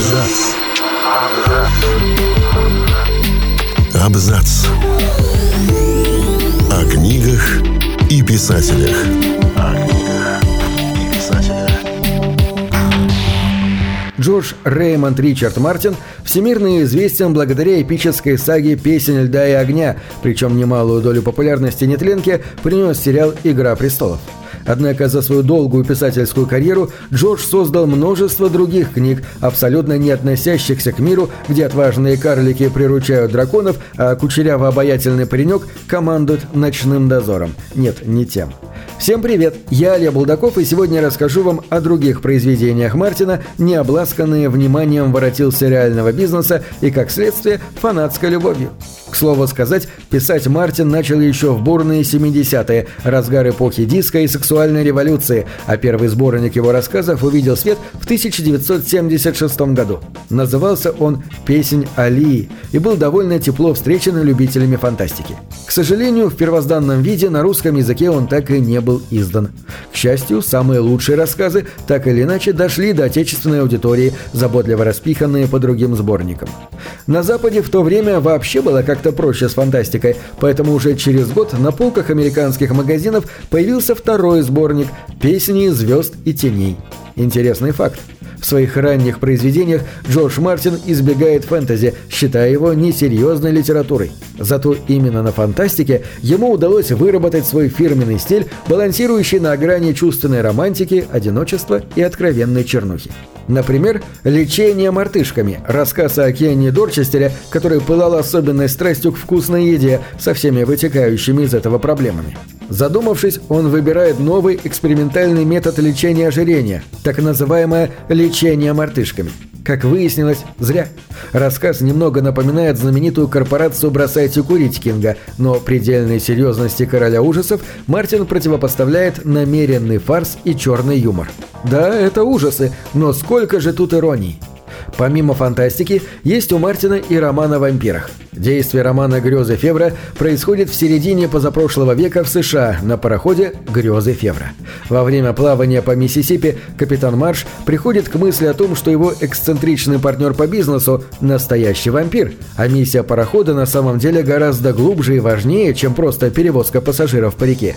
Абзац. Абзац. О книгах и писателях. О книгах и писателях. Джордж Реймонд Ричард Мартин всемирно известен благодаря эпической саге «Песень льда и огня», причем немалую долю популярности нетленки принес сериал «Игра престолов». Однако за свою долгую писательскую карьеру Джордж создал множество других книг, абсолютно не относящихся к миру, где отважные карлики приручают драконов, а кучеряво-обаятельный паренек командует ночным дозором. Нет, не тем. Всем привет! Я Олег Булдаков и сегодня расскажу вам о других произведениях Мартина, не обласканные вниманием воротился реального бизнеса и, как следствие, фанатской любовью. Слову сказать, писать Мартин начал еще в бурные 70-е, разгар эпохи диска и сексуальной революции, а первый сборник его рассказов увидел свет в 1976 году. Назывался он «Песень Алии» и был довольно тепло встречен любителями фантастики. К сожалению, в первозданном виде на русском языке он так и не был издан. К счастью, самые лучшие рассказы так или иначе дошли до отечественной аудитории, заботливо распиханные по другим сборникам. На Западе в то время вообще было как-то проще с фантастикой, поэтому уже через год на полках американских магазинов появился второй сборник «Песни звезд и теней». Интересный факт. В своих ранних произведениях Джордж Мартин избегает фэнтези, считая его несерьезной литературой. Зато именно на фантастике ему удалось выработать свой фирменный стиль, балансирующий на грани чувственной романтики, одиночества и откровенной чернухи. Например, «Лечение мартышками» – рассказ о Кенни Дорчестере, который пылал особенной страстью к вкусной еде со всеми вытекающими из этого проблемами. Задумавшись, он выбирает новый экспериментальный метод лечения ожирения, так называемое «лечение мартышками». Как выяснилось, зря. Рассказ немного напоминает знаменитую корпорацию «Бросайте курить» Кинга, но предельной серьезности короля ужасов Мартин противопоставляет намеренный фарс и черный юмор. Да, это ужасы, но сколько же тут иронии. Помимо фантастики, есть у Мартина и роман о вампирах. Действие романа «Грезы Февра» происходит в середине позапрошлого века в США на пароходе «Грезы Февра». Во время плавания по Миссисипи капитан Марш приходит к мысли о том, что его эксцентричный партнер по бизнесу – настоящий вампир, а миссия парохода на самом деле гораздо глубже и важнее, чем просто перевозка пассажиров по реке.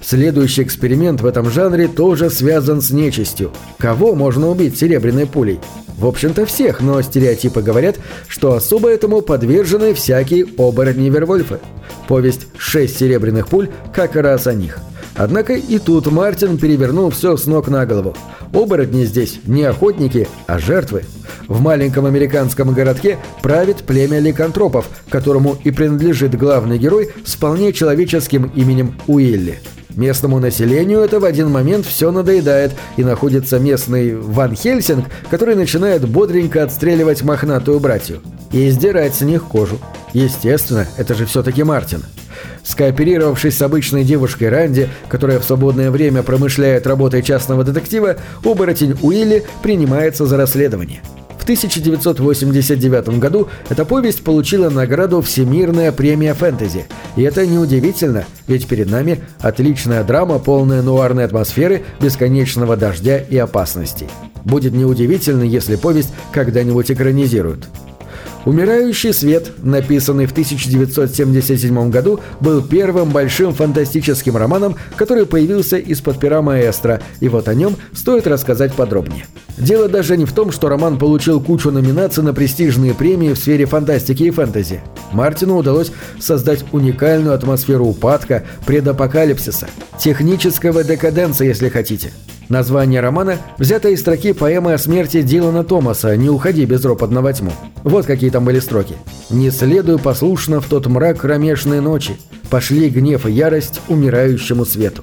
Следующий эксперимент в этом жанре тоже связан с нечистью. Кого можно убить серебряной пулей? В общем-то всех, но стереотипы говорят, что особо этому подвержены всякие оборотни-вервольфы. Повесть «Шесть серебряных пуль» как раз о них. Однако и тут Мартин перевернул все с ног на голову. Оборотни здесь не охотники, а жертвы. В маленьком американском городке правит племя ликантропов, которому и принадлежит главный герой с вполне человеческим именем Уилли. Местному населению это в один момент все надоедает, и находится местный Ван Хельсинг, который начинает бодренько отстреливать мохнатую братью. И сдирать с них кожу. Естественно, это же все-таки Мартин. Скооперировавшись с обычной девушкой Ранди, которая в свободное время промышляет работой частного детектива, оборотень Уилли принимается за расследование. В 1989 году эта повесть получила награду «Всемирная премия фэнтези». И это неудивительно, ведь перед нами отличная драма, полная нуарной атмосферы, бесконечного дождя и опасностей. Будет неудивительно, если повесть когда-нибудь экранизируют. «Умирающий свет», написанный в 1977 году, был первым большим фантастическим романом, который появился из-под пера маэстро, и вот о нем стоит рассказать подробнее. Дело даже не в том, что роман получил кучу номинаций на престижные премии в сфере фантастики и фэнтези. Мартину удалось создать уникальную атмосферу упадка, предапокалипсиса, технического декаденса, если хотите. Название романа взято из строки поэмы о смерти Дилана Томаса «Не уходи безропотно во тьму». Вот какие там были строки. «Не следуй послушно в тот мрак кромешной ночи, пошли гнев и ярость умирающему свету».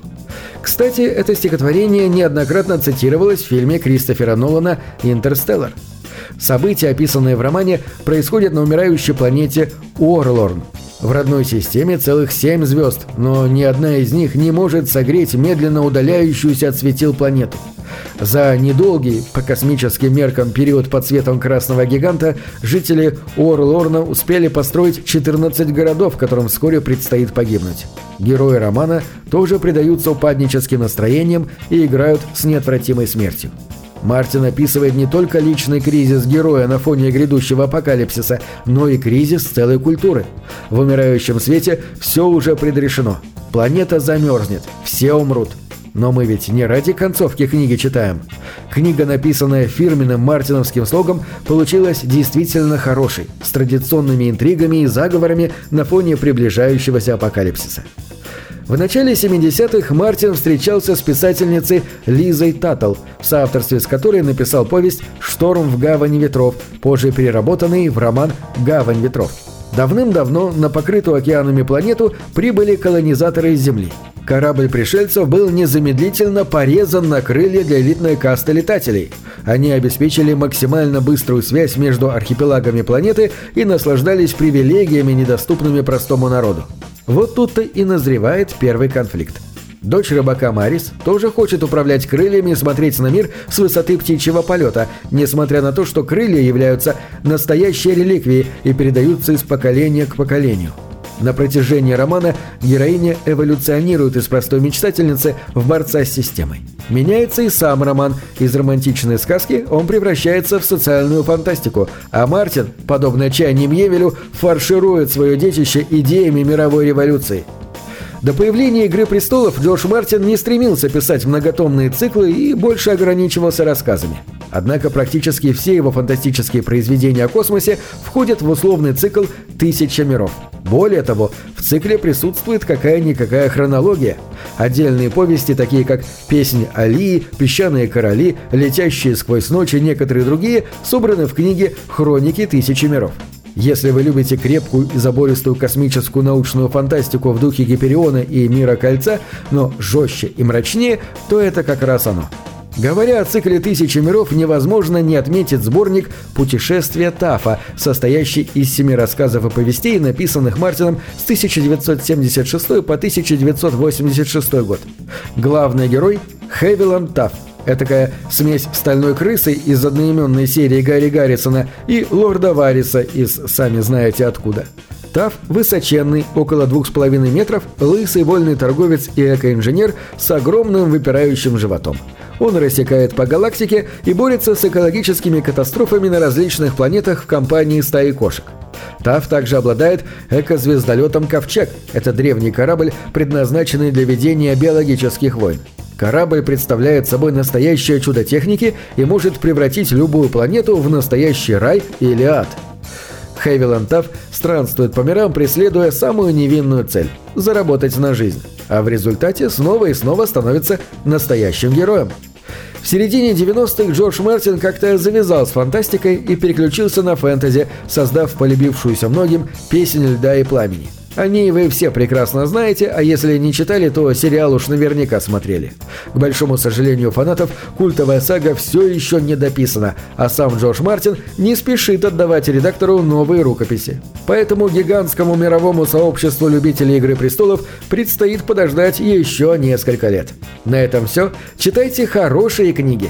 Кстати, это стихотворение неоднократно цитировалось в фильме Кристофера Нолана «Интерстеллар». События, описанные в романе, происходят на умирающей планете Уорлорн, в родной системе целых семь звезд, но ни одна из них не может согреть медленно удаляющуюся от светил планету. За недолгий, по космическим меркам, период под светом красного гиганта жители Орлорна успели построить 14 городов, которым вскоре предстоит погибнуть. Герои романа тоже предаются упадническим настроениям и играют с неотвратимой смертью. Мартин описывает не только личный кризис героя на фоне грядущего апокалипсиса, но и кризис целой культуры. В умирающем свете все уже предрешено. Планета замерзнет, все умрут. Но мы ведь не ради концовки книги читаем. Книга, написанная фирменным мартиновским слогом, получилась действительно хорошей, с традиционными интригами и заговорами на фоне приближающегося апокалипсиса. В начале 70-х Мартин встречался с писательницей Лизой Таттл, в соавторстве с которой написал повесть «Шторм в гавани ветров», позже переработанный в роман «Гавань ветров». Давным-давно на покрытую океанами планету прибыли колонизаторы из Земли. Корабль пришельцев был незамедлительно порезан на крылья для элитной касты летателей. Они обеспечили максимально быструю связь между архипелагами планеты и наслаждались привилегиями, недоступными простому народу. Вот тут-то и назревает первый конфликт. Дочь рыбака Марис тоже хочет управлять крыльями и смотреть на мир с высоты птичьего полета, несмотря на то, что крылья являются настоящей реликвией и передаются из поколения к поколению. На протяжении романа героиня эволюционирует из простой мечтательницы в борца с системой. Меняется и сам роман. Из романтичной сказки он превращается в социальную фантастику, а Мартин, подобно чайним Евелю, фарширует свое детище идеями мировой революции. До появления «Игры престолов» Джордж Мартин не стремился писать многотомные циклы и больше ограничивался рассказами. Однако практически все его фантастические произведения о космосе входят в условный цикл «Тысяча миров». Более того, в цикле присутствует какая-никакая хронология. Отдельные повести, такие как «Песнь Алии», «Песчаные короли», «Летящие сквозь ночь» и некоторые другие, собраны в книге «Хроники тысячи миров». Если вы любите крепкую и забористую космическую научную фантастику в духе Гипериона и Мира Кольца, но жестче и мрачнее, то это как раз оно. Говоря о цикле «Тысячи миров», невозможно не отметить сборник «Путешествие Тафа», состоящий из семи рассказов и повестей, написанных Мартином с 1976 по 1986 год. Главный герой – Хевиланд Тафф, Этакая смесь стальной крысы из одноименной серии Гарри Гаррисона и лорда Вариса из «Сами знаете откуда». Тав высоченный, около двух с половиной метров, лысый вольный торговец и экоинженер с огромным выпирающим животом. Он рассекает по галактике и борется с экологическими катастрофами на различных планетах в компании стаи кошек. Тав также обладает экозвездолетом «Ковчег». Это древний корабль, предназначенный для ведения биологических войн. Корабль представляет собой настоящее чудо техники и может превратить любую планету в настоящий рай или ад. Хейвиланд Тафф странствует по мирам, преследуя самую невинную цель – заработать на жизнь, а в результате снова и снова становится настоящим героем. В середине 90-х Джордж Мартин как-то завязал с фантастикой и переключился на фэнтези, создав полюбившуюся многим «Песнь льда и пламени». О ней вы все прекрасно знаете, а если не читали, то сериал уж наверняка смотрели. К большому сожалению фанатов, культовая сага все еще не дописана, а сам Джордж Мартин не спешит отдавать редактору новые рукописи. Поэтому гигантскому мировому сообществу любителей «Игры престолов» предстоит подождать еще несколько лет. На этом все. Читайте хорошие книги.